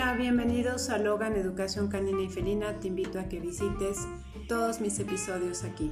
Hola, bienvenidos a Logan Educación Canina y Felina. Te invito a que visites todos mis episodios aquí.